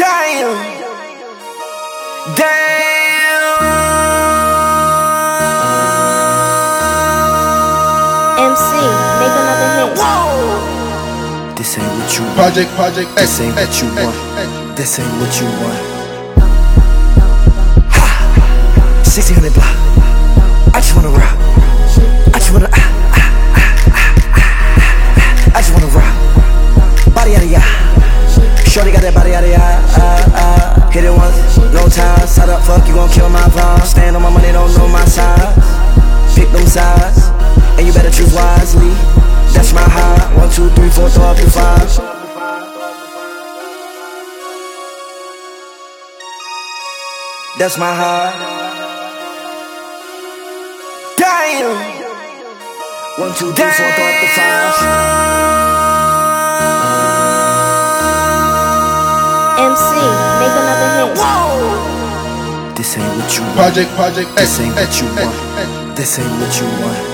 Damn. Damn. MC, make another hit. Whoa. This ain't what you want. Project, project, This ain't what you want. This ain't what you want. Ha! 1600 block. That body out of. Uh, uh. Hit it once, no time. Side up, fuck, you gon' kill my vibe. Stand on my money, don't know my size. Pick them sides, and you better choose wisely. That's my high. One, two, three, four, throw up to five. That's my heart. Damn. One, two, three, four, throw up the five. MC, make another hit. Whoa. This ain't what you want. Project, project, This ain't what you want. This ain't what you want.